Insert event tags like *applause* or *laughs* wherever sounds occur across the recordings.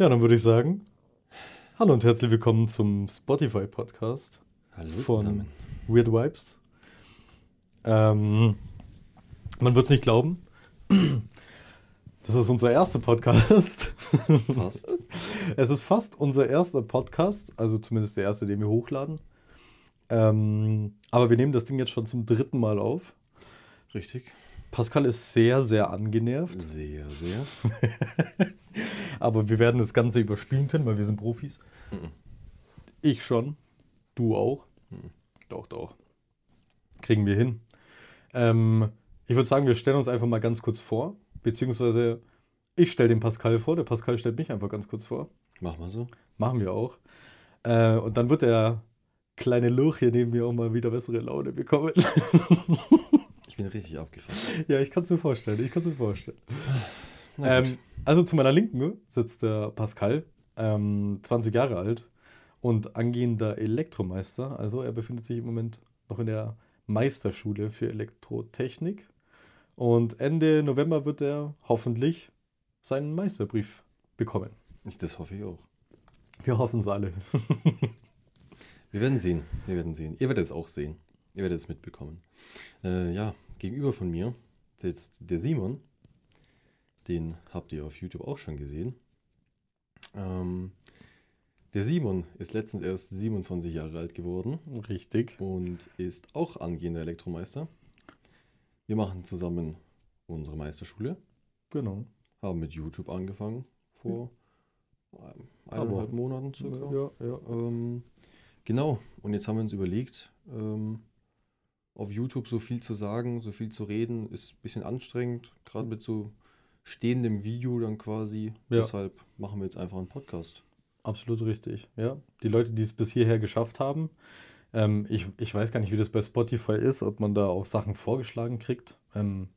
Ja, dann würde ich sagen, hallo und herzlich willkommen zum Spotify Podcast Hallo von zusammen. Weird Vibes. Ähm, man wird es nicht glauben. Das ist unser erster Podcast. Fast. Es ist fast unser erster Podcast, also zumindest der erste, den wir hochladen. Ähm, aber wir nehmen das Ding jetzt schon zum dritten Mal auf. Richtig. Pascal ist sehr, sehr angenervt, Sehr, sehr. *laughs* *laughs* aber wir werden das Ganze überspielen können, weil wir sind Profis. Mhm. Ich schon. Du auch. Mhm. Doch, doch. Kriegen wir hin. Ähm, ich würde sagen, wir stellen uns einfach mal ganz kurz vor. Beziehungsweise ich stelle den Pascal vor, der Pascal stellt mich einfach ganz kurz vor. Mach mal so. Machen wir auch. Äh, und dann wird der kleine Luch hier neben mir auch mal wieder bessere Laune bekommen. Ich bin richtig abgefahren. *laughs* ja, ich kann es mir vorstellen. Ich kann es mir vorstellen. *laughs* Ähm, also zu meiner Linken sitzt der Pascal, ähm, 20 Jahre alt und angehender Elektromeister. Also er befindet sich im Moment noch in der Meisterschule für Elektrotechnik. Und Ende November wird er hoffentlich seinen Meisterbrief bekommen. Ich, das hoffe ich auch. Wir hoffen es alle. Wir werden sehen. Wir werden sehen. Ihr werdet es auch sehen. Ihr werdet es mitbekommen. Äh, ja, gegenüber von mir sitzt der Simon. Den habt ihr auf YouTube auch schon gesehen. Ähm, der Simon ist letztens erst 27 Jahre alt geworden Richtig. und ist auch angehender Elektromeister. Wir machen zusammen unsere Meisterschule. Genau. Haben mit YouTube angefangen vor ähm, Paar eineinhalb. Monaten circa. Ja, ja. Ähm, genau, und jetzt haben wir uns überlegt, ähm, auf YouTube so viel zu sagen, so viel zu reden, ist ein bisschen anstrengend, gerade mit so stehendem Video dann quasi. Ja. Deshalb machen wir jetzt einfach einen Podcast. Absolut richtig, ja. Die Leute, die es bis hierher geschafft haben, ähm, ich, ich weiß gar nicht, wie das bei Spotify ist, ob man da auch Sachen vorgeschlagen kriegt. Ähm,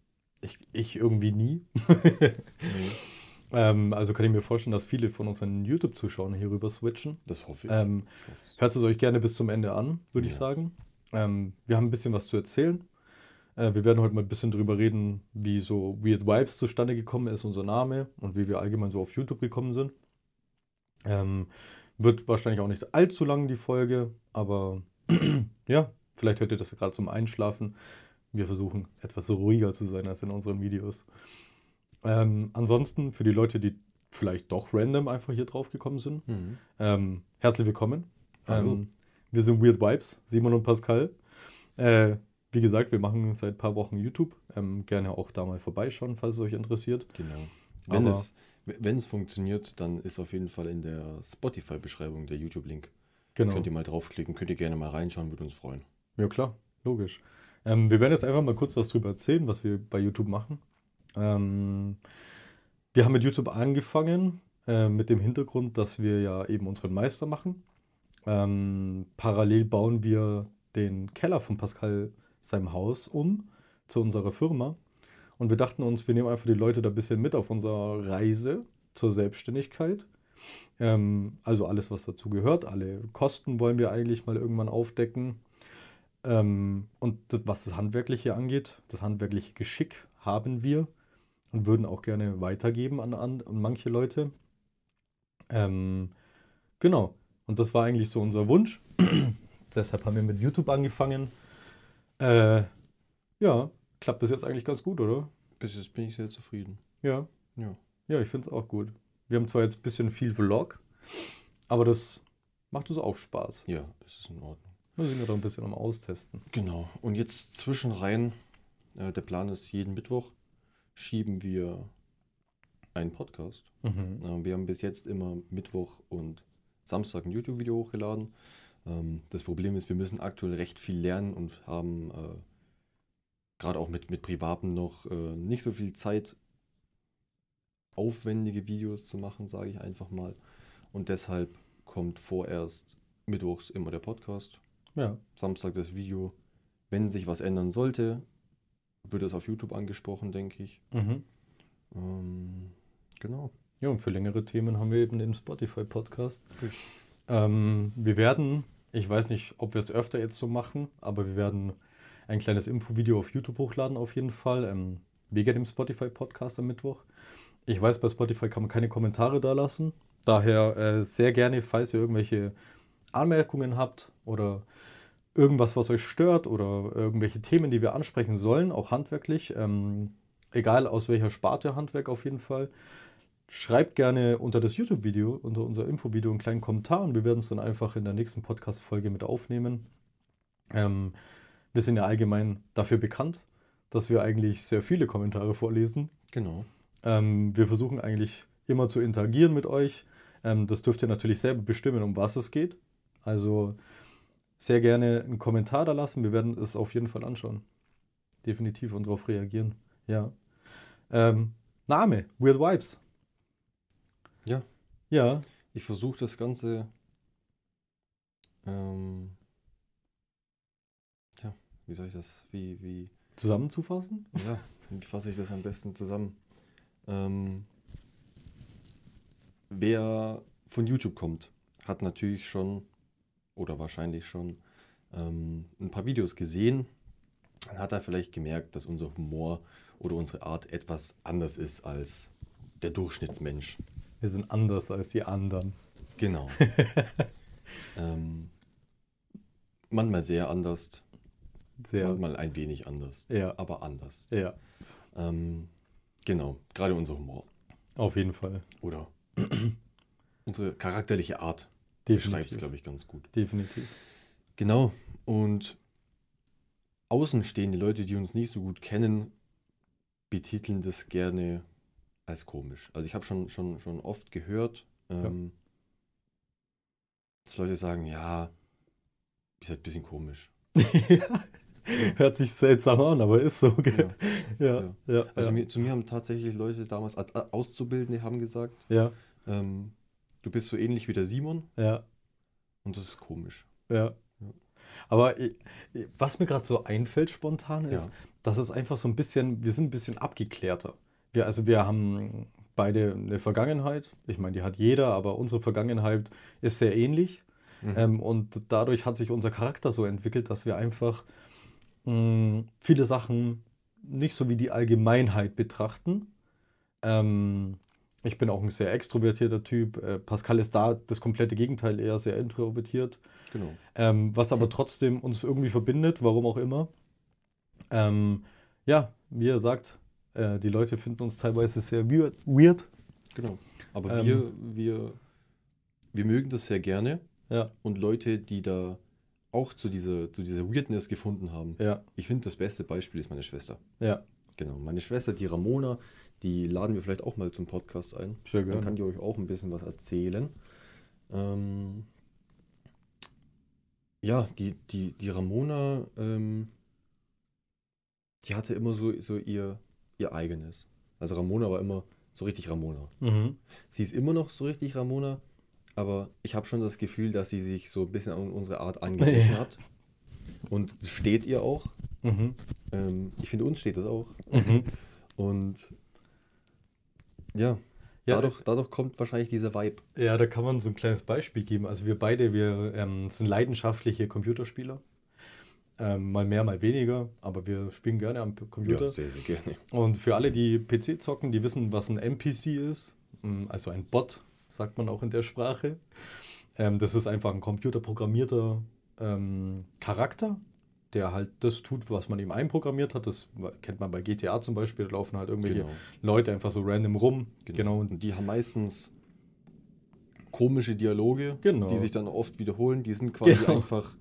ich, ich irgendwie nie. *laughs* ähm, also kann ich mir vorstellen, dass viele von unseren YouTube-Zuschauern hier rüber switchen. Das hoffe ich. Ähm, Ich hört es euch gerne bis zum Ende an, würde ich Ja. sagen. Ähm, wir haben ein bisschen was zu erzählen. Äh, wir werden heute mal ein bisschen drüber reden, wie so Weird Vibes zustande gekommen ist, unser Name und wie wir allgemein so auf YouTube gekommen sind. Ähm, wird wahrscheinlich auch nicht allzu lang die Folge, aber *clears throat* ja, vielleicht hört ihr das gerade zum Einschlafen. Wir versuchen etwas ruhiger zu sein als in unseren Videos. Ähm, ansonsten für die Leute, die vielleicht doch random einfach hier drauf gekommen sind, Mhm. ähm, herzlich willkommen. Ähm, wir sind Weird Vibes, Simon und Pascal. Äh, wie gesagt, wir machen seit ein paar Wochen YouTube. Ähm, gerne auch da mal vorbeischauen, falls es euch interessiert. Genau. Wenn Aber- es, wenn es funktioniert, dann ist auf jeden Fall in der Spotify-Beschreibung der YouTube-Link. Genau. Könnt ihr mal draufklicken, könnt ihr gerne mal reinschauen, würde uns freuen. Ja, klar, logisch. Ähm, wir werden jetzt einfach mal kurz was drüber erzählen, was wir bei YouTube machen. Ähm, wir haben mit YouTube angefangen, äh, mit dem Hintergrund, dass wir ja eben unseren Meister machen. Ähm, parallel bauen wir den Keller von Pascal seinem Haus um zu unserer Firma. Und wir dachten uns, wir nehmen einfach die Leute da ein bisschen mit auf unserer Reise zur Selbstständigkeit. Ähm, also alles, was dazu gehört, alle Kosten wollen wir eigentlich mal irgendwann aufdecken. Ähm, und das, was das Handwerkliche angeht, das handwerkliche Geschick haben wir und würden auch gerne weitergeben an, an, an manche Leute. Ähm, genau. Und das war eigentlich so unser Wunsch. *clears throat* Deshalb haben wir mit YouTube angefangen. Äh, ja, klappt bis jetzt eigentlich ganz gut, oder? Bis jetzt bin ich sehr zufrieden. Ja. Ja. Ja, ich finde es auch gut. Wir haben zwar jetzt ein bisschen viel Vlog, aber das macht uns auch Spaß. Ja, das ist in Ordnung. Wir sind ja doch ein bisschen am Austesten. Genau. Und jetzt zwischenrein, äh, der Plan ist, jeden Mittwoch schieben wir einen Podcast. Mhm. Äh, wir haben bis jetzt immer Mittwoch und Samstag ein YouTube-Video hochgeladen. Ähm, das Problem ist, wir müssen aktuell recht viel lernen und haben äh, gerade auch mit, mit Privaten noch äh, nicht so viel Zeit, aufwendige Videos zu machen, sage ich einfach mal. Und deshalb kommt vorerst mittwochs immer der Podcast. Ja. Samstag das Video. Wenn sich was ändern sollte, wird es auf YouTube angesprochen, denke ich. Mhm. Ähm, genau. Ja, und für längere Themen haben wir eben den Spotify-Podcast. Ähm, wir werden, ich weiß nicht, ob wir es öfter jetzt so machen, aber wir werden ein kleines Infovideo auf YouTube hochladen auf jeden Fall, ähm, wegen dem Spotify-Podcast am Mittwoch. Ich weiß, bei Spotify kann man keine Kommentare da lassen. Daher äh, sehr gerne, falls ihr irgendwelche Anmerkungen habt oder irgendwas, was euch stört oder irgendwelche Themen, die wir ansprechen sollen, auch handwerklich, ähm, egal aus welcher Sparte Handwerk auf jeden Fall, schreibt gerne unter das YouTube-Video, unter unser Infovideo einen kleinen Kommentar und wir werden es dann einfach in der nächsten Podcast-Folge mit aufnehmen. Ähm, wir sind ja allgemein dafür bekannt, dass wir eigentlich sehr viele Kommentare vorlesen. Genau. Ähm, wir versuchen eigentlich immer zu interagieren mit euch. Ähm, das dürft ihr natürlich selber bestimmen, um was es geht. Also sehr gerne einen Kommentar da lassen. Wir werden es auf jeden Fall anschauen. Definitiv und darauf reagieren. Ja. Ähm, Name, Weird Vibes. Ja. Ich versuche das Ganze. Ähm, tja, wie soll ich das? Wie, wie. Zusammenzufassen? Ja, wie fasse ich das am besten zusammen? Ähm, wer von YouTube kommt, hat natürlich schon oder wahrscheinlich schon ähm, ein paar Videos gesehen. Dann hat er vielleicht gemerkt, dass unser Humor oder unsere Art etwas anders ist als der Durchschnittsmensch. Wir sind anders als die anderen. Genau. *laughs* ähm, manchmal sehr anders, Sehr. manchmal ein wenig anders, Ja. aber anders. Ja. Ähm, genau, gerade unser Humor Auf jeden Fall. oder *clears throat* unsere charakterliche Art beschreibt es, Definitiv. glaube ich, ganz gut. Definitiv. Genau, und außenstehende Leute, die uns nicht so gut kennen, betiteln das gerne als komisch. Also ich habe schon, schon, schon oft gehört, ähm, dass Leute sagen, ja, ist halt ein bisschen komisch. *laughs* Hört sich seltsam an, aber ist so. Gell? Ja. Ja. Ja. Also ja. Mir, zu mir haben tatsächlich Leute damals, Auszubildende haben gesagt, ja. ähm, du bist so ähnlich wie der Simon ja. und das ist komisch. Ja. Ja. Aber was mir gerade so einfällt spontan ist, Ja. dass es einfach so ein bisschen, wir sind ein bisschen abgeklärter. Wir, also wir haben beide eine Vergangenheit. Ich meine, die hat jeder, aber unsere Vergangenheit ist sehr ähnlich. Mhm. Ähm, und dadurch hat sich unser Charakter so entwickelt, dass wir einfach mh, viele Sachen nicht so wie die Allgemeinheit betrachten. Ähm, ich bin auch ein sehr extrovertierter Typ. Äh, Pascal ist da das komplette Gegenteil, eher sehr introvertiert. Genau. Ähm, was aber trotzdem uns irgendwie verbindet, warum auch immer. Ähm, ja, wie er sagt, äh, die Leute finden uns teilweise sehr weird. Genau. Aber Ähm. wir, wir, wir mögen das sehr gerne. Ja, Und Leute, die da auch zu dieser, zu dieser Weirdness gefunden haben. ja, Ich finde, das beste Beispiel ist meine Schwester. ja. Genau. Meine Schwester, die Ramona, die laden wir vielleicht auch mal zum Podcast ein. Sehr Dann gerne. kann die euch auch ein bisschen was erzählen. Ähm, ja, die, die, die Ramona, ähm, die hatte immer so, so ihr, ihr eigenes. Also Ramona war immer so richtig Ramona. Mhm. Sie ist immer noch so richtig Ramona, aber ich habe schon das Gefühl, dass sie sich so ein bisschen an unsere Art angeglichen *laughs* Ja. hat. Und steht ihr auch. Mhm. Ähm, ich finde, uns steht das auch. Mhm. Und ja, Ja, dadurch, dadurch kommt wahrscheinlich dieser Vibe. Ja, da kann man so ein kleines Beispiel geben. Also wir beide, wir ähm, sind leidenschaftliche Computerspieler. Ähm, mal mehr, mal weniger, aber wir spielen gerne am Computer. sehr, sehr gerne. Und für alle, die PC zocken, die wissen, was ein NPC ist. Mm, Also ein Bot, sagt man auch in der Sprache. Ähm, das ist einfach ein computerprogrammierter ähm, Charakter, der halt das tut, was man ihm einprogrammiert hat. Das kennt man bei GTA zum Beispiel. Da laufen halt irgendwelche Genau. Leute einfach so random rum. Genau. Genau. Und die haben meistens komische Dialoge, Genau. die sich dann oft wiederholen. Die sind quasi Genau. einfach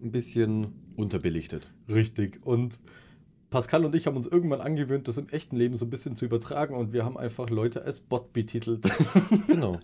ein bisschen unterbelichtet. Richtig. Und Pascal und ich haben uns irgendwann angewöhnt, das im echten Leben so ein bisschen zu übertragen und wir haben einfach Leute als Bot betitelt. *laughs* Genau.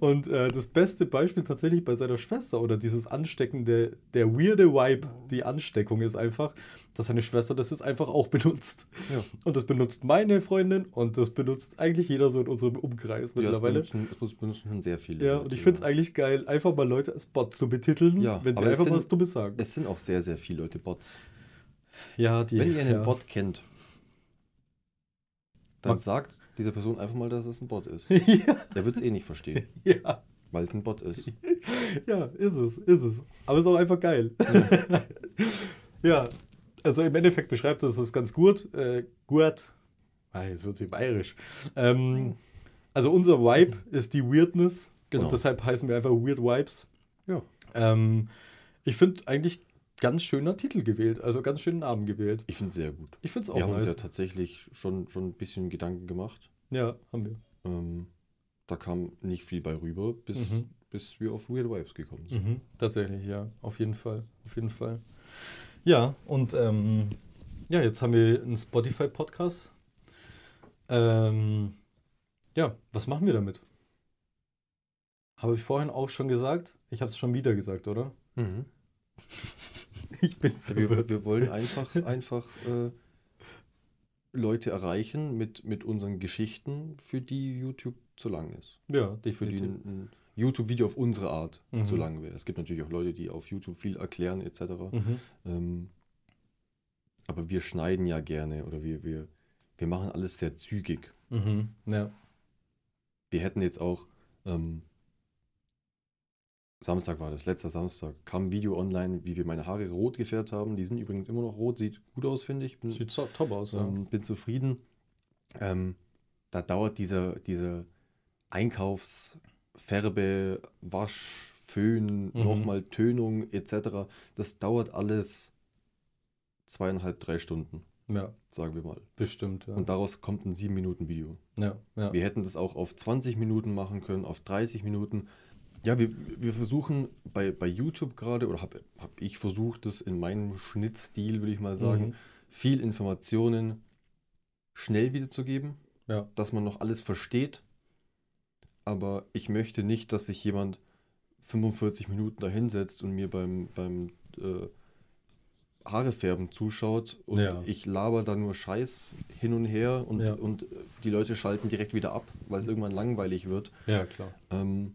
Und äh, das beste Beispiel tatsächlich bei seiner Schwester oder dieses Ansteckende, der weirde Vibe, die Ansteckung ist einfach, dass seine Schwester das jetzt einfach auch benutzt. Ja. Und das benutzt meine Freundin und das benutzt eigentlich jeder so in unserem Umkreis Ja, das mittlerweile. benutzen, das benutzen schon sehr viele. Ja, Leute, und ich finde es eigentlich geil, einfach mal Leute als Bot zu betiteln, Ja, wenn sie einfach sind- was Dummes sagen. Es sind auch sehr, sehr viele Leute Bots. ja, die, Wenn ihr einen ja. Bot kennt, dann sagt dieser Person einfach mal, dass es ein Bot ist. *laughs* ja, Er wird es eh nicht verstehen, *laughs* ja. weil es ein Bot ist. *laughs* Ja, ist es, ist es. Aber ist auch einfach geil. Ja, also im Endeffekt beschreibt das das ganz gut. Äh, gut. Ah, jetzt wird sie bayerisch. Ähm, Also unser Vibe ist die Weirdness. Genau. Und deshalb heißen wir einfach Weird Vibes. Ja. Ähm, ich finde eigentlich ganz schöner Titel gewählt. Also ganz schönen Namen gewählt. Ich finde es sehr gut. Ich finde es auch Wir haben uns nice. ja tatsächlich schon, schon ein bisschen Gedanken gemacht. Ja, haben wir. Ähm, da kam nicht viel bei rüber, bis, Mhm. bis wir auf Weird Vibes gekommen sind. Mhm, tatsächlich, ja. Auf jeden Fall. Auf jeden Fall. Ja, und ähm, ja, jetzt haben wir einen Spotify-Podcast. Ähm, ja, was machen wir damit? Habe ich vorhin auch schon gesagt? Ich habe es schon wieder gesagt, oder? Mhm. *laughs* Ich bin Wir, verwirrt. wir wollen *laughs* einfach, einfach äh, Leute erreichen mit, mit unseren Geschichten, für die YouTube zu lang ist. Ja, Für die definitiv. ein YouTube-Video auf unsere Art Mhm. zu lang wäre. Es gibt natürlich auch Leute, die auf YouTube viel erklären etc. Mhm. Ähm, aber wir schneiden ja gerne oder wir, wir, wir machen alles sehr zügig. Mhm. Ja. Wir hätten jetzt auch, ähm, Samstag war das, letzter Samstag, kam ein Video online, wie wir meine Haare rot gefärbt haben. Die sind übrigens immer noch rot, sieht gut aus, finde ich. Bin, Sieht top aus, ja. ähm, bin zufrieden. Ähm, da dauert dieser, dieser Einkaufsfärbe, Wasch, Föhn, Mhm. nochmal Tönung etc. Das dauert alles zweieinhalb, drei Stunden, ja, sagen wir mal. bestimmt, ja. Und daraus kommt ein 7-Minuten-Video. ja, ja. Wir hätten das auch auf 20 Minuten machen können, auf 30 Minuten. Ja, wir, wir versuchen bei, bei YouTube gerade, oder habe hab ich versucht, das in meinem Schnittstil, würde ich mal sagen, Mhm. viel Informationen schnell wiederzugeben, Ja. dass man noch alles versteht. Aber ich möchte nicht, dass sich jemand 45 Minuten da hinsetzt und mir beim, beim äh, Haarefärben zuschaut und Ja. ich laber da nur Scheiß hin und her und, Ja. und die Leute schalten direkt wieder ab, weil es irgendwann langweilig wird. ja, klar. Ähm,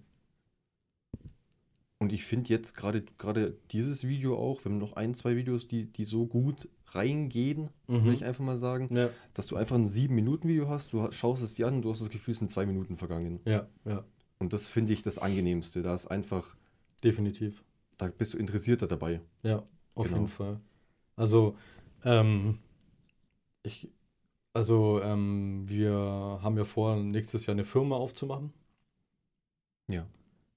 und ich finde jetzt gerade gerade dieses Video auch, wir haben noch ein, zwei Videos, die, die so gut reingehen, Mhm. würde ich einfach mal sagen, Ja, dass du einfach ein 7-Minuten-Video hast, du ha- schaust es dir an und du hast das Gefühl, es sind zwei Minuten vergangen. ja, ja, Und das finde ich das Angenehmste. Da ist einfach, definitiv. da bist du interessierter dabei. Ja, auf Genau. jeden Fall. Also, ähm, ich, also, ähm, wir haben ja vor, nächstes Jahr eine Firma aufzumachen. Ja.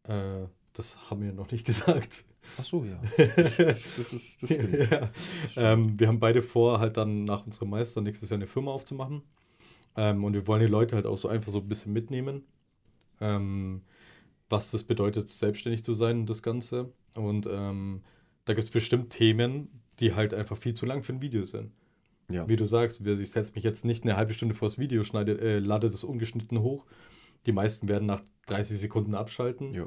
Äh, das haben wir noch nicht *laughs* gesagt. Ach so, ja. Das, *laughs* das, das, ist, das stimmt. ja. ähm, wir haben beide vor, halt dann nach unserem Meister nächstes Jahr eine Firma aufzumachen. Ähm, und wir wollen die Leute halt auch so einfach so ein bisschen mitnehmen. Ähm, was das bedeutet, selbstständig zu sein und das Ganze. Und ähm, da gibt es bestimmt Themen, die halt einfach viel zu lang für ein Video sind. Ja. Wie du sagst, ich setze mich jetzt nicht eine halbe Stunde vor das Video, schneide, äh, lade das ungeschnitten hoch. Die meisten werden nach 30 Sekunden abschalten, Ja.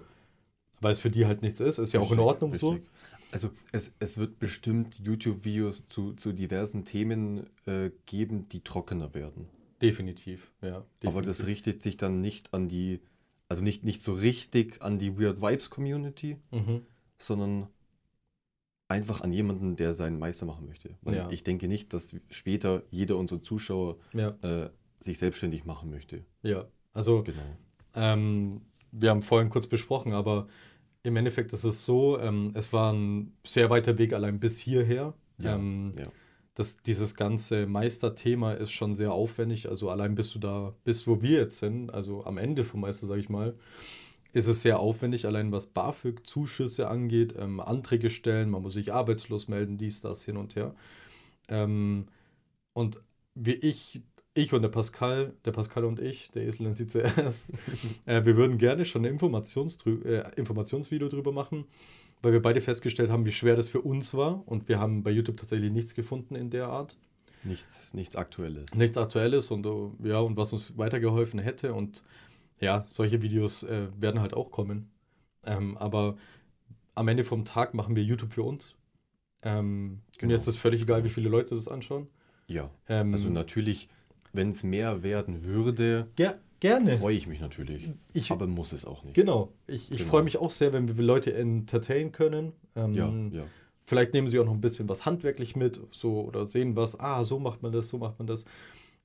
Weil es für die halt nichts ist. Ist ja auch in Richtig, Ordnung so. richtig. Also es, es wird bestimmt YouTube-Videos zu, zu diversen Themen äh, geben, die trockener werden. Definitiv, ja. Aber definitiv. das richtet sich dann nicht an die, also nicht, nicht so richtig an die Weird Vibes Community, Mhm. sondern einfach an jemanden, der seinen Meister machen möchte. Weil Ja. ich denke nicht, dass später jeder unserer Zuschauer Ja, äh, sich selbstständig machen möchte. ja. Also, Genau. ähm, wir haben vorhin kurz besprochen, aber im Endeffekt ist es so, ähm, es war ein sehr weiter Weg allein bis hierher. Ja, ähm, ja. das, dieses ganze Meisterthema ist schon sehr aufwendig. Also allein bis du da bist, wo wir jetzt sind, also am Ende vom Meister, sage ich mal, ist es sehr aufwendig, allein was BAföG-Zuschüsse angeht, ähm, Anträge stellen, man muss sich arbeitslos melden, dies, das, hin und her. Ähm, und wie ich, ich und der Pascal, der Pascal und ich, der Esel nennt sie zuerst, *laughs* äh, wir würden gerne schon ein Informations äh, Informationsvideo drüber machen, weil wir beide festgestellt haben, wie schwer das für uns war und wir haben bei YouTube tatsächlich nichts gefunden in der Art. Nichts, nichts Aktuelles. Nichts Aktuelles und äh, ja, und was uns weitergeholfen hätte und ja, solche Videos äh, werden halt auch kommen. Ähm, aber am Ende vom Tag machen wir YouTube für uns. Ähm, Genau. Mir ist es völlig egal, wie viele Leute das anschauen. Ja. Ähm, Also natürlich, wenn es mehr werden würde, ger gerne. freue ich mich natürlich. Ich, aber muss es auch nicht. genau. Ich, ich Genau. freue mich auch sehr, wenn wir Leute entertainen können. Ähm, Ja, ja. Vielleicht nehmen sie auch noch ein bisschen was handwerklich mit, so oder sehen was, ah, so macht man das, so macht man das.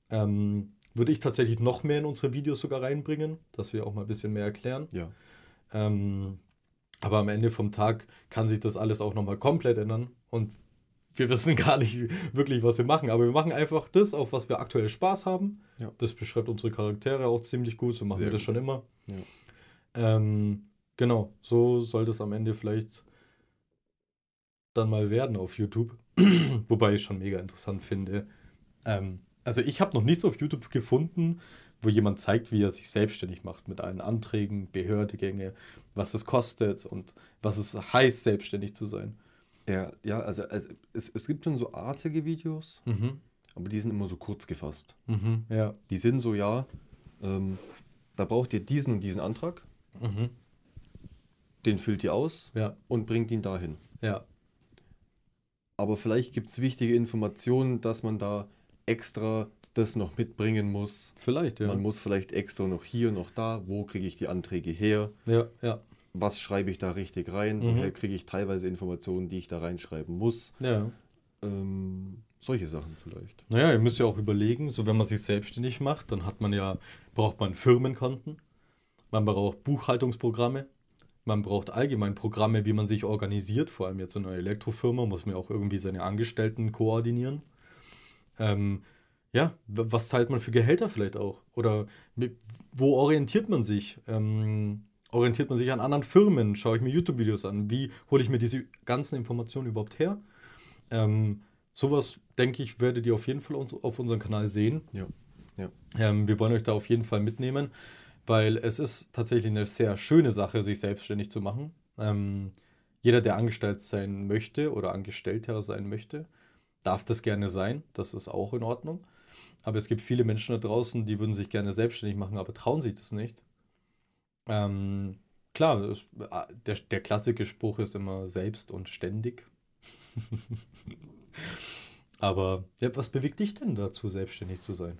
Ähm, würde ich tatsächlich noch mehr in unsere Videos sogar reinbringen, dass wir auch mal ein bisschen mehr erklären. Ja, Ähm, aber am Ende vom Tag kann sich das alles auch nochmal komplett ändern. Und wir wissen gar nicht wirklich, was wir machen, aber wir machen einfach das, auf was wir aktuell Spaß haben. Ja. Das beschreibt unsere Charaktere auch ziemlich gut, so machen Sehr wir das gut. schon immer. Ja. Ähm, genau, so soll das am Ende vielleicht dann mal werden auf YouTube. *clears throat* Wobei ich schon mega interessant finde. Ähm, also ich habe noch nichts auf YouTube gefunden, wo jemand zeigt, wie er sich selbstständig macht mit allen Anträgen, Behördegänge, was es kostet und was es heißt, selbstständig zu sein. Ja, ja also, also es, es gibt schon so artige Videos, Mhm. aber die sind immer so kurz gefasst. Mhm. Ja. Die sind so, ja, ähm, da braucht ihr diesen und diesen Antrag, Mhm. den füllt ihr aus Ja. und bringt ihn dahin. Ja. Aber vielleicht gibt es wichtige Informationen, dass man da extra das noch mitbringen muss. Vielleicht, ja. Man muss vielleicht extra noch hier, noch da. Wo kriege ich die Anträge her? ja, ja. Was schreibe ich da richtig rein? Mhm. Woher kriege ich teilweise Informationen, die ich da reinschreiben muss? Ja. Ähm, solche Sachen vielleicht. Naja, ihr müsst ja auch überlegen, so wenn man sich selbstständig macht, dann hat man ja, braucht man Firmenkonten, man braucht Buchhaltungsprogramme, man braucht allgemein Programme, wie man sich organisiert, vor allem jetzt in einer Elektrofirma muss man ja auch irgendwie seine Angestellten koordinieren. Ähm, ja, was zahlt man für Gehälter vielleicht auch? Oder wo orientiert man sich? Ähm, orientiert man sich an anderen Firmen? Schaue ich mir YouTube-Videos an? Wie hole ich mir diese ganzen Informationen überhaupt her? Ähm, sowas, denke ich, werdet ihr auf jeden Fall uns, auf unserem Kanal sehen. Ja. Ja. Ähm, wir wollen euch da auf jeden Fall mitnehmen, weil es ist tatsächlich eine sehr schöne Sache, sich selbstständig zu machen. Ähm, jeder, der angestellt sein möchte oder Angestellter sein möchte, darf das gerne sein. Das ist auch in Ordnung. Aber es gibt viele Menschen da draußen, die würden sich gerne selbstständig machen, aber trauen sich das nicht. Ähm, klar, es, der, der klassische Spruch ist immer selbst und ständig. *laughs* aber ja, was bewegt dich denn dazu, selbstständig zu sein?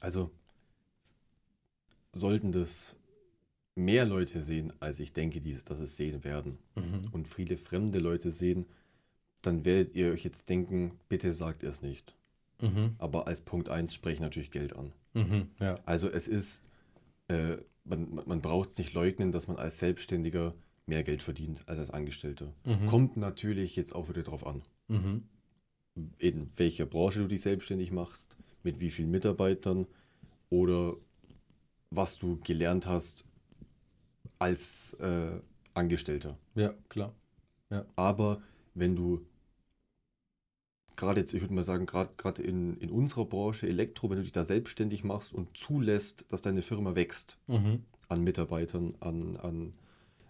Also sollten das mehr Leute sehen, als ich denke, dass es sehen werden, und viele fremde Leute sehen, dann werdet ihr euch jetzt denken, bitte sagt es nicht. Mhm. Aber als Punkt 1 spreche natürlich Geld an. Mhm. Ja. Also es ist, äh, man, man- braucht es nicht leugnen, dass man als Selbstständiger mehr Geld verdient als als Angestellter. Mhm. Kommt natürlich jetzt auch wieder drauf an, Mhm. in welcher Branche du dich selbstständig machst, mit wie vielen Mitarbeitern oder was du gelernt hast als äh, Angestellter. Ja, klar. Aber wenn du gerade jetzt, ich würde mal sagen, gerade gerade in, in unserer Branche Elektro, wenn du dich da selbstständig machst und zulässt, dass deine Firma wächst Mhm. an Mitarbeitern, an, an,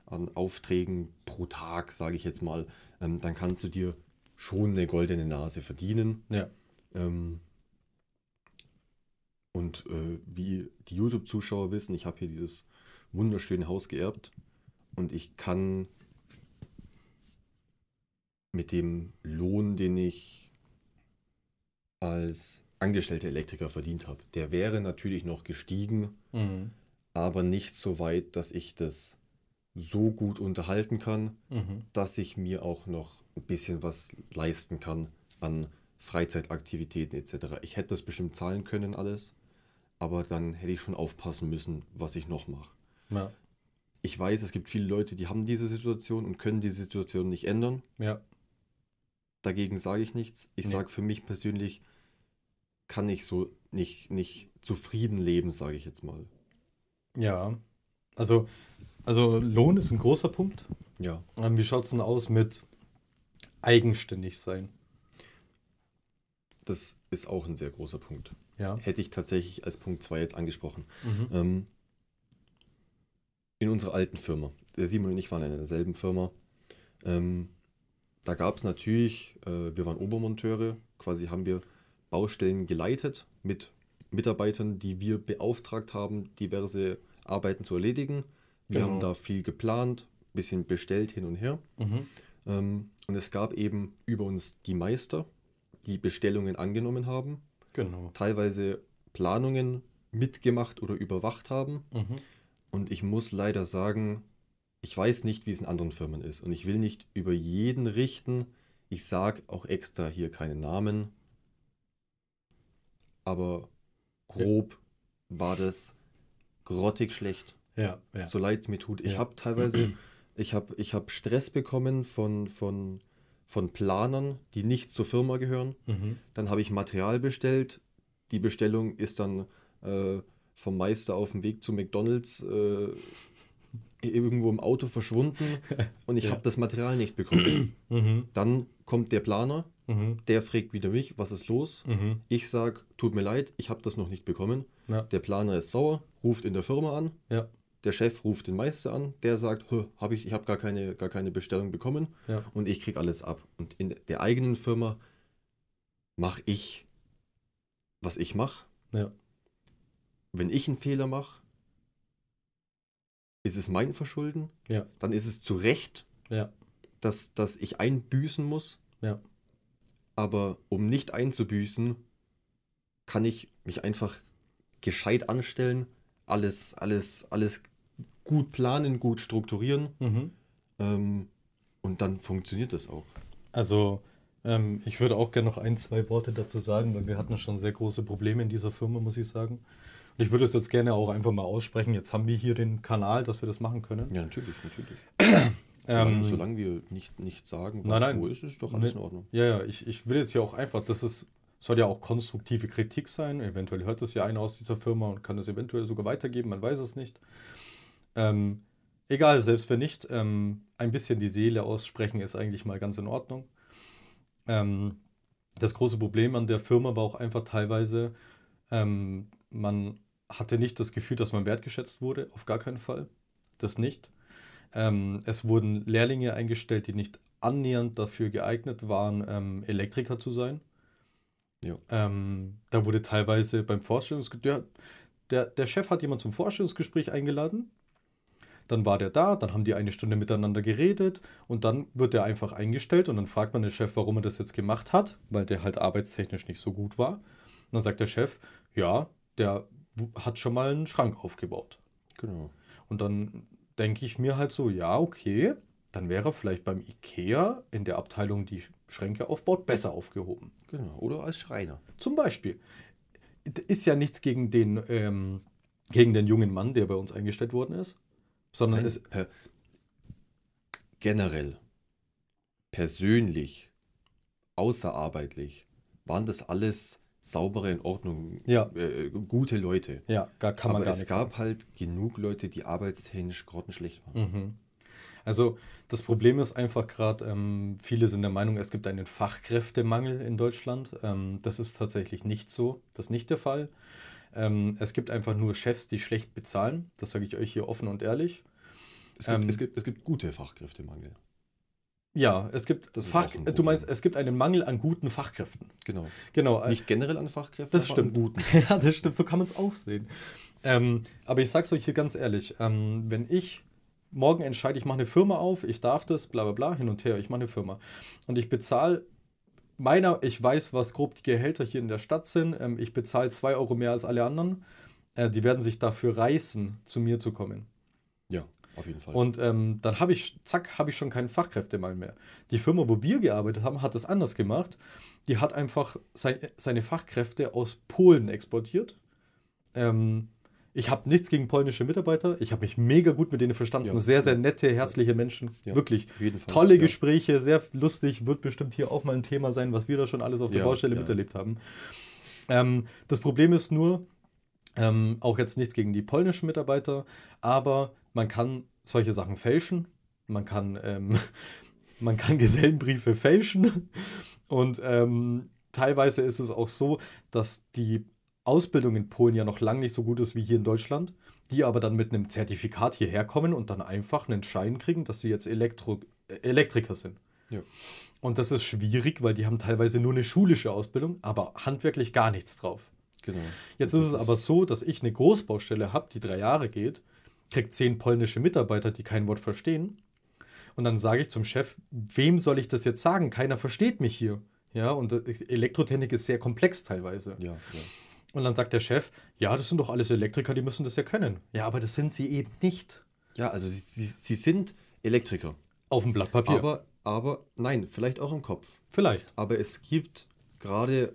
an Aufträgen pro Tag, sage ich jetzt mal, ähm, dann kannst du dir schon eine goldene Nase verdienen. Ja. Ähm, und äh, wie die YouTube-Zuschauer wissen, ich habe hier dieses wunderschöne Haus geerbt und ich kann mit dem Lohn, den ich als angestellter Elektriker verdient habe, der wäre natürlich noch gestiegen, Mhm. aber nicht so weit, dass ich das so gut unterhalten kann, Mhm. dass ich mir auch noch ein bisschen was leisten kann an Freizeitaktivitäten etc. Ich hätte das bestimmt zahlen können alles, aber dann hätte ich schon aufpassen müssen, was ich noch mache. Ja. Ich weiß, es gibt viele Leute, die haben diese Situation und können diese Situation nicht ändern. Ja. Dagegen sage ich nichts. Ich Nee. sage für mich persönlich, kann ich so nicht, nicht zufrieden leben, sage ich jetzt mal. Ja. Also, also Lohn ist ein großer Punkt. Ja. Ähm, wie schaut es denn aus mit eigenständig sein? Das ist auch ein sehr großer Punkt. Ja. Hätte ich tatsächlich als Punkt 2 jetzt angesprochen. Mhm. Ähm, in unserer alten Firma, der Simon und ich waren in derselben Firma, ähm, da gab es natürlich, äh, wir waren Obermonteure, quasi haben wir Baustellen geleitet mit Mitarbeitern, die wir beauftragt haben, diverse Arbeiten zu erledigen. Wir Genau. haben da viel geplant, bisschen bestellt hin und her. Mhm. Ähm, und es gab eben über uns die Meister, die Bestellungen angenommen haben, Genau. teilweise Planungen mitgemacht oder überwacht haben. Mhm. Und ich muss leider sagen, ich weiß nicht, wie es in anderen Firmen ist. Und ich will nicht über jeden richten. Ich sage auch extra hier keine Namen. Aber grob war das grottig schlecht. Ja, ja. So leid es mir tut. Ich Ja. habe teilweise Ich habe ich hab Stress bekommen von, von, von Planern, die nicht zur Firma gehören. Mhm. Dann habe ich Material bestellt. Die Bestellung ist dann äh, vom Meister auf dem Weg zu McDonalds äh, irgendwo im Auto verschwunden *laughs* und ich Ja. habe das Material nicht bekommen. *clears throat* Mhm. Dann kommt der Planer, Mhm. der fragt wieder mich, was ist los? Mhm. Ich sag, tut mir leid, ich habe das noch nicht bekommen. Ja. Der Planer ist sauer, ruft in der Firma an. Ja. Der Chef ruft den Meister an, der sagt, "Hö, hab ich, ich habe gar keine, gar keine Bestellung bekommen und ich krieg alles ab. Und in der eigenen Firma mache ich, was ich mache. Wenn ich einen Fehler mache, ist es mein Verschulden. Ja. Dann ist es zu Recht, Ja. dass, dass ich einbüßen muss. Ja. Aber um nicht einzubüßen, kann ich mich einfach gescheit anstellen, alles, alles, alles gut planen, gut strukturieren. Mhm. Ähm, und dann funktioniert das auch. Also, ähm, ich würde auch gerne noch ein, zwei Worte dazu sagen, weil wir hatten schon sehr große Probleme in dieser Firma, muss ich sagen. Ich würde es jetzt gerne auch einfach mal aussprechen. Jetzt haben wir hier den Kanal, dass wir das machen können. Ja, natürlich, natürlich. *clears throat* Solange, Ähm, solange wir nicht, nicht sagen, Nein, was nein. wo ist, ist doch alles in Ordnung. Ja, ja, ich, ich will jetzt hier auch einfach, das ist, soll ja auch konstruktive Kritik sein. Eventuell hört es ja einer aus dieser Firma und kann es eventuell sogar weitergeben, man weiß es nicht. Ähm, egal, selbst wenn nicht, ähm, ein bisschen die Seele aussprechen ist eigentlich mal ganz in Ordnung. Ähm, das große Problem an der Firma war auch einfach teilweise, ähm, man hatte nicht das Gefühl, dass man wertgeschätzt wurde, auf gar keinen Fall. Das nicht. Ähm, es wurden Lehrlinge eingestellt, die nicht annähernd dafür geeignet waren, ähm, Elektriker zu sein. Ja. Ähm, da wurde teilweise beim Vorstellungsgespräch, der, der, Chef hat jemand zum Vorstellungsgespräch eingeladen. Dann war der da, dann haben die eine Stunde miteinander geredet und dann wird der einfach eingestellt und dann fragt man den Chef, warum er das jetzt gemacht hat, weil der halt arbeitstechnisch nicht so gut war. Und dann sagt der Chef, ja, der hat schon mal einen Schrank aufgebaut. Genau. Und dann denke ich mir halt so, ja, okay, dann wäre er vielleicht beim IKEA in der Abteilung, die Schränke aufbaut, besser aufgehoben. Genau. Oder als Schreiner. Zum Beispiel. Ist ja nichts gegen den, ähm, gegen den jungen Mann, der bei uns eingestellt worden ist, sondern Nein, es, per, generell, persönlich, außerarbeitlich, waren das alles saubere, in Ordnung, Ja. äh, gute Leute. ja, gar kann man Aber gar es gab sagen. halt genug Leute, die arbeitstechnisch grottenschlecht waren. Mhm. Also das Problem ist einfach gerade, ähm, viele sind der Meinung, es gibt einen Fachkräftemangel in Deutschland. Ähm, das ist tatsächlich nicht so. Das ist nicht der Fall. Ähm, es gibt einfach nur Chefs, die schlecht bezahlen. Das sage ich euch hier offen und ehrlich. Es, gibt, Ähm, es, gibt, es gibt gute Fachkräftemangel. Ja, es gibt Das Fach, du meinst, es gibt einen Mangel an guten Fachkräften. Genau. Genau. äh, Nicht generell an Fachkräften, Das aber an stimmt. guten. *laughs* Ja, das stimmt, so kann man es auch sehen. Ähm, aber ich sag's euch hier ganz ehrlich, ähm, wenn ich morgen entscheide, ich mache eine Firma auf, ich darf das, bla bla bla, hin und her, ich mache eine Firma. Und ich bezahle meiner, ich weiß, was grob die Gehälter hier in der Stadt sind, ähm, ich bezahle 2 Euro mehr als alle anderen. Äh, die werden sich dafür reißen, zu mir zu kommen. Ja, auf jeden Fall. Und ähm, dann habe ich, zack, habe ich schon keinen Fachkräftemangel mehr. Die Firma, wo wir gearbeitet haben, hat es anders gemacht. Die hat einfach sei, seine Fachkräfte aus Polen exportiert. Ähm, ich habe nichts gegen polnische Mitarbeiter. Ich habe mich mega gut mit denen verstanden. Ja. Sehr, sehr nette, herzliche Menschen. Ja, Wirklich. Tolle ja. Gespräche, sehr lustig. Wird bestimmt hier auch mal ein Thema sein, was wir da schon alles auf der Baustelle miterlebt haben. Ähm, das Problem ist nur, ähm, auch jetzt nichts gegen die polnischen Mitarbeiter, aber man kann solche Sachen fälschen. Man kann, ähm, *laughs* man kann Gesellenbriefe fälschen. Und ähm, teilweise ist es auch so, dass die Ausbildung in Polen ja noch lange nicht so gut ist wie hier in Deutschland. Die aber dann mit einem Zertifikat hierher kommen und dann einfach einen Schein kriegen, dass sie jetzt Elektro äh, Elektriker sind. Ja. Und das ist schwierig, weil die haben teilweise nur eine schulische Ausbildung, aber handwerklich gar nichts drauf. Genau. Jetzt ist es aber so, dass ich eine Großbaustelle habe, die drei Jahre geht, krieg zehn polnische Mitarbeiter, die kein Wort verstehen. Und dann sage ich zum Chef, wem soll ich das jetzt sagen? Keiner versteht mich hier. Ja, und Elektrotechnik ist sehr komplex teilweise. Ja, ja. Und dann sagt der Chef, ja, das sind doch alles Elektriker, die müssen das ja können. Ja, aber das sind sie eben nicht. Ja, also sie, sie, sie sind Elektriker. Auf dem Blatt Papier. Aber, aber nein, vielleicht auch im Kopf. Vielleicht. Aber es gibt gerade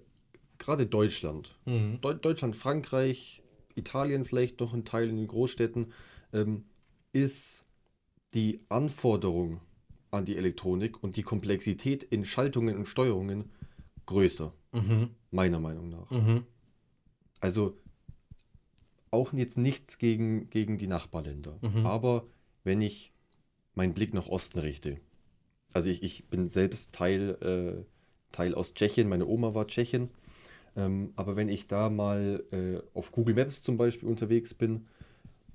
gerade Deutschland, Mhm. Deu Deutschland, Frankreich, Italien vielleicht noch ein Teil in den Großstädten, ähm, ist die Anforderung an die Elektronik und die Komplexität in Schaltungen und Steuerungen größer, Mhm. meiner Meinung nach. Mhm. Also auch jetzt nichts gegen, gegen die Nachbarländer. Mhm. Aber wenn ich meinen Blick nach Osten richte, also ich, ich bin selbst Teil, äh, Teil aus Tschechien, meine Oma war Tschechin, ähm, aber wenn ich da mal äh, auf Google Maps zum Beispiel unterwegs bin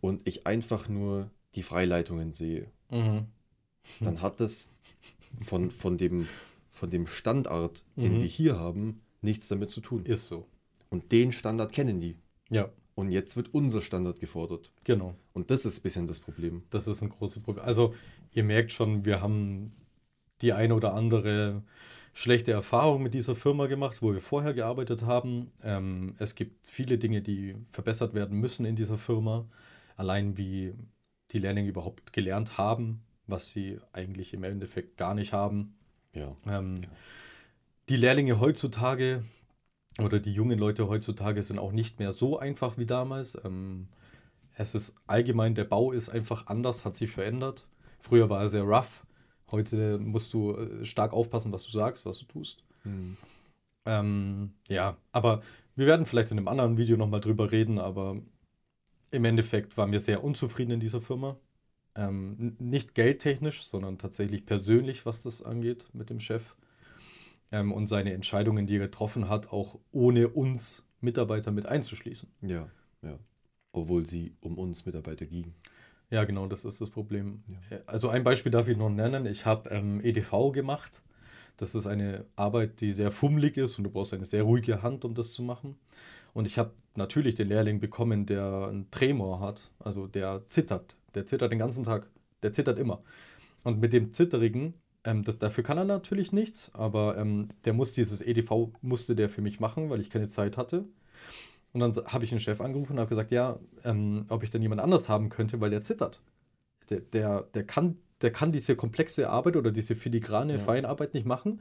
und ich einfach nur die Freileitungen sehe, Mhm. dann hat das von, von, dem, von dem Standard, den Mhm. wir hier haben, nichts damit zu tun. Ist so. Und den Standard kennen die. Ja, Und jetzt wird unser Standard gefordert. genau. Und das ist ein bisschen das Problem. Das ist ein großes Problem. Also, ihr merkt schon, wir haben die eine oder andere schlechte Erfahrung mit dieser Firma gemacht, wo wir vorher gearbeitet haben. Ähm, es gibt viele Dinge, die verbessert werden müssen in dieser Firma. Allein wie die Lehrlinge überhaupt gelernt haben, was sie eigentlich im Endeffekt gar nicht haben. Ja. Ähm, Die Lehrlinge heutzutage oder die jungen Leute heutzutage sind auch nicht mehr so einfach wie damals. Ähm, es ist allgemein, der Bau ist einfach anders, hat sich verändert. Früher war er sehr rough. Heute musst du äh, stark aufpassen, was du sagst, was du tust. Hm. Ähm, ja, aber wir werden vielleicht in einem anderen Video nochmal drüber reden, aber im Endeffekt waren wir sehr unzufrieden in dieser Firma. Ähm, nicht geldtechnisch, sondern tatsächlich persönlich, was das angeht mit dem Chef. Ähm, und seine Entscheidungen, die er getroffen hat, auch ohne uns Mitarbeiter mit einzuschließen. Ja, ja. Obwohl sie um uns Mitarbeiter gingen. Ja, genau, das ist das Problem. Ja. Äh, Also ein Beispiel darf ich noch nennen. Ich habe ähm, EDV gemacht. Das ist eine Arbeit, die sehr fummelig ist und du brauchst eine sehr ruhige Hand, um das zu machen. Und ich habe natürlich den Lehrling bekommen, der einen Tremor hat, also der zittert. Der zittert den ganzen Tag. Der zittert immer. Und mit dem Zitterigen, ähm, das, dafür kann er natürlich nichts, aber ähm, der muss dieses EDV, musste der für mich machen, weil ich keine Zeit hatte. Und dann habe ich den Chef angerufen und habe gesagt, ja, ähm, ob ich denn jemand anders haben könnte, weil der zittert. Der, der, der, kann, der kann diese komplexe Arbeit oder diese filigrane Ja. Feinarbeit nicht machen.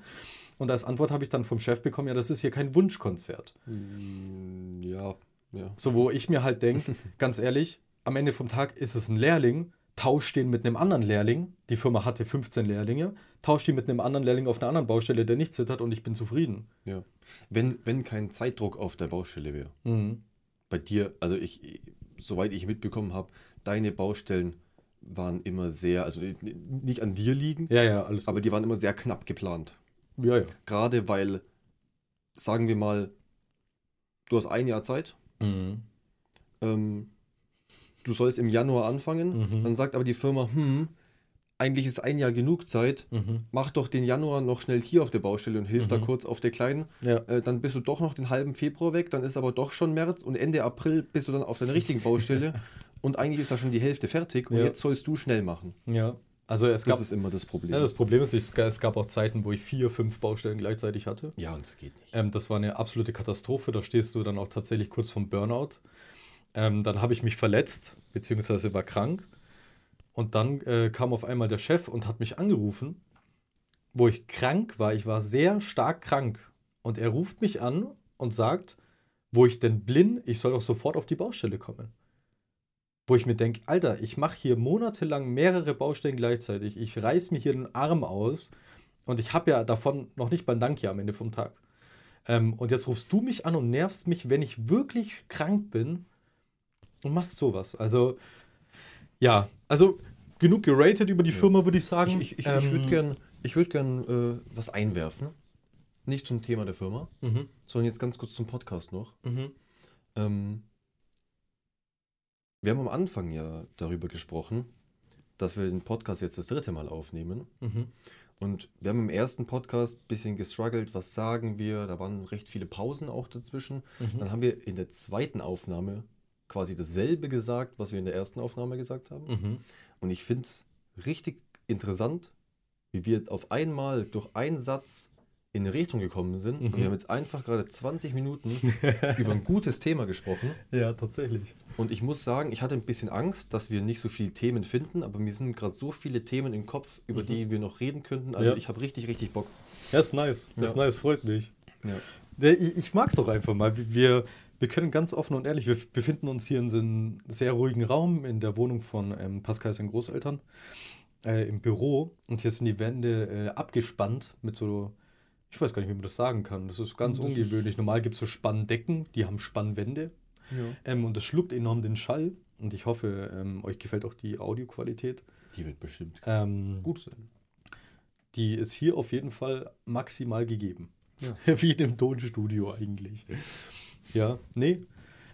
Und als Antwort habe ich dann vom Chef bekommen, ja, das ist hier kein Wunschkonzert. Hm, Ja, ja. So, wo ich mir halt denke, *laughs* ganz ehrlich, am Ende vom Tag ist es ein Lehrling, tauscht den mit einem anderen Lehrling. Die Firma hatte 15 Lehrlinge, tauscht die mit einem anderen Lehrling auf einer anderen Baustelle, der nicht zittert und ich bin zufrieden. ja. Wenn, wenn kein Zeitdruck auf der Baustelle wäre, Mhm. bei dir, also ich, soweit ich mitbekommen habe, deine Baustellen waren immer sehr, also nicht an dir liegend, Ja, ja, alles aber die waren immer sehr knapp geplant. gut. Ja, ja. Gerade weil, sagen wir mal, du hast ein Jahr Zeit, Mhm. ähm, du sollst im Januar anfangen, Mhm. dann sagt aber die Firma, hm, eigentlich ist ein Jahr genug Zeit, Mhm. mach doch den Januar noch schnell hier auf der Baustelle und hilf da Mhm. kurz auf der kleinen. Ja. Äh, dann bist du doch noch den halben Februar weg, dann ist aber doch schon März und Ende April bist du dann auf deiner richtigen Baustelle *laughs* und eigentlich ist da schon die Hälfte fertig und Ja. jetzt sollst du schnell machen. Ja. Also es gab, Das ist immer das Problem. ja, das Problem ist, es ga- es gab auch Zeiten, wo ich vier, fünf Baustellen gleichzeitig hatte. ja, und es geht nicht. Ähm, das war eine absolute Katastrophe. Da stehst du dann auch tatsächlich kurz vom Burnout. Ähm, dann habe ich mich verletzt, beziehungsweise war krank. Und dann äh, kam auf einmal der Chef und hat mich angerufen, wo ich krank war. Ich war sehr stark krank. Und er ruft mich an und sagt, wo ich denn blind, ich soll doch sofort auf die Baustelle kommen. Wo ich mir denke, Alter, ich mache hier monatelang mehrere Baustellen gleichzeitig. Ich reiß mir hier den Arm aus und ich habe ja davon noch nicht mal ein Danke am Ende vom Tag. Ähm, und jetzt rufst du mich an und nervst mich, wenn ich wirklich krank bin und machst sowas. Also, ja, also genug geratet über die Firma, würde ich sagen. Ich, ich, ich, Ähm, ich würde gern, ich würd gern äh, was einwerfen. Nicht zum Thema der Firma, Mhm, sondern jetzt ganz kurz zum Podcast noch. mhm, Ähm, wir haben am Anfang ja darüber gesprochen, dass wir den Podcast jetzt das dritte Mal aufnehmen. mhm, Und wir haben im ersten Podcast ein bisschen gestruggelt, was sagen wir. Da waren recht viele Pausen auch dazwischen. mhm. Dann haben wir in der zweiten Aufnahme quasi dasselbe gesagt, was wir in der ersten Aufnahme gesagt haben. Mhm. Und ich finde es richtig interessant, wie wir jetzt auf einmal durch einen Satz in eine Richtung gekommen sind. Und Mhm. wir haben jetzt einfach gerade 20 Minuten *laughs* über ein gutes Thema gesprochen. Ja, tatsächlich. Und ich muss sagen, ich hatte ein bisschen Angst, dass wir nicht so viele Themen finden, aber mir sind gerade so viele Themen im Kopf, über Mhm. die wir noch reden könnten. Also Ja. ich habe richtig, richtig Bock. Ja, ist nice. Ist Ja. nice, freut mich. Ja. Ich, mag es doch einfach mal. Wir, wir können ganz offen und ehrlich, wir befinden uns hier in einem sehr ruhigen Raum in der Wohnung von ähm, Pascal seinen Großeltern. äh, im Büro und hier sind die Wände äh, abgespannt mit so, ich weiß gar nicht, wie man das sagen kann. Das ist ganz Das ist- ungewöhnlich. Normal gibt es so Spanndecken, die haben Spannwände Ja. ähm, und das schluckt enorm den Schall. Und ich hoffe, ähm, euch gefällt auch die Audioqualität. Die wird bestimmt Ähm, gut sein. Die ist hier auf jeden Fall maximal gegeben. Ja. *laughs* Wie in einem Tonstudio eigentlich. Ja, nee.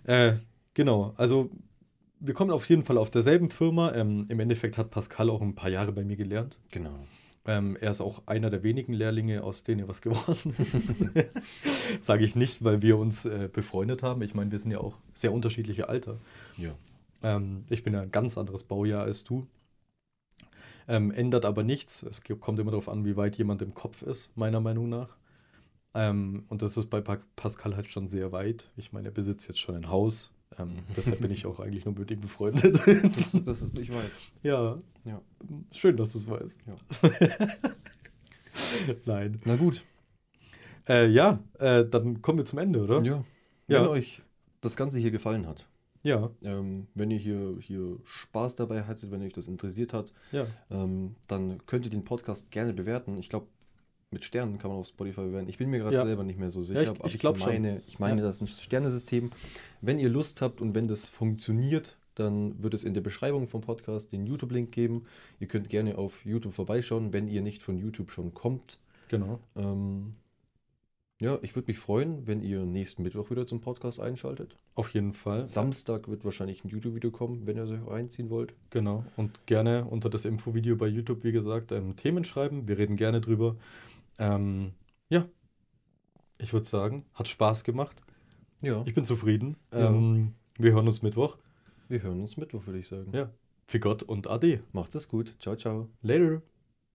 Äh, genau, also wir kommen auf jeden Fall auf derselben Firma. Ähm, Im Endeffekt hat Pascal auch ein paar Jahre bei mir gelernt. Genau. Ähm, er ist auch einer der wenigen Lehrlinge, aus denen er was geworden ist. *laughs* Sage ich nicht, weil wir uns äh, befreundet haben. Ich meine, wir sind ja auch sehr unterschiedliche Alter. Ja. Ähm, ich bin ja ein ganz anderes Baujahr als du. Ähm, ändert aber nichts. Es kommt immer darauf an, wie weit jemand im Kopf ist, meiner Meinung nach. Ähm, und das ist bei Pa- Pascal halt schon sehr weit. Ich meine, er besitzt jetzt schon ein Haus. Ähm, *laughs* deshalb bin ich auch eigentlich nur mit ihm befreundet. Das, das, ich weiß. ja. Ja. Schön, dass du es weißt. Ja. *laughs* Nein. Na gut. Äh, ja, äh, dann kommen wir zum Ende, oder? Ja. Ja. Wenn euch das Ganze hier gefallen hat, Ja, ähm, wenn ihr hier, hier Spaß dabei hattet, wenn euch das interessiert hat, ja. ähm, dann könnt ihr den Podcast gerne bewerten. Ich glaube, mit Sternen kann man auf Spotify bewerten. Ich bin mir gerade Ja. selber nicht mehr so sicher, ich- aber ich schon. meine, ich meine, Ja. das ist ein Sternesystem. Wenn ihr Lust habt und wenn das funktioniert, dann wird es in der Beschreibung vom Podcast den YouTube-Link geben. Ihr könnt gerne auf YouTube vorbeischauen, wenn ihr nicht von YouTube schon kommt. Genau. Ähm, ja, ich würde mich freuen, wenn ihr nächsten Mittwoch wieder zum Podcast einschaltet. Auf jeden Fall. Samstag wird wahrscheinlich ein YouTube-Video kommen, wenn ihr es euch reinziehen wollt. Genau. Und gerne unter das Infovideo bei YouTube, wie gesagt, ähm, Themen schreiben. Wir reden gerne drüber. Ähm, ja. Ich würde sagen, hat Spaß gemacht. Ja, Ich bin zufrieden. Ja. Ähm, wir hören uns Mittwoch. wir hören uns Mittwoch, würde ich sagen. Ja. Für Gott und Ade. Macht's es gut. Ciao, ciao. Later.